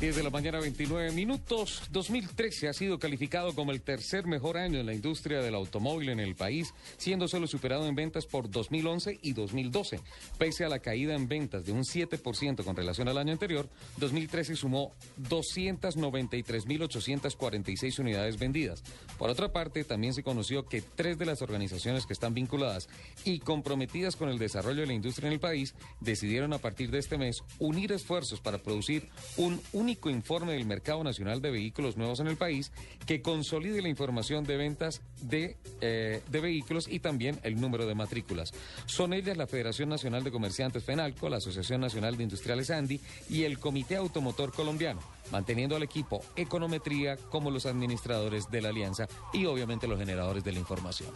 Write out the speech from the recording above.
10 de la mañana, 29 minutos. 2013 ha sido calificado como el tercer mejor año en la industria del automóvil en el país, siendo solo superado en ventas por 2011 y 2012. Pese a la caída en ventas de un 7% con relación al año anterior, 2013 sumó 293.846 unidades vendidas. Por otra parte, también se conoció que tres de las organizaciones que están vinculadas y comprometidas con el desarrollo de la industria en el país decidieron a partir de este mes unir esfuerzos para producir un único informe del mercado nacional de vehículos nuevos en el país que consolide la información de ventas de, eh, de vehículos y también el número de matrículas. Son ellas la Federación Nacional de Comerciantes FENALCO, la Asociación Nacional de Industriales ANDI y el Comité Automotor Colombiano, manteniendo al equipo Econometría como los administradores de la alianza y obviamente los generadores de la información.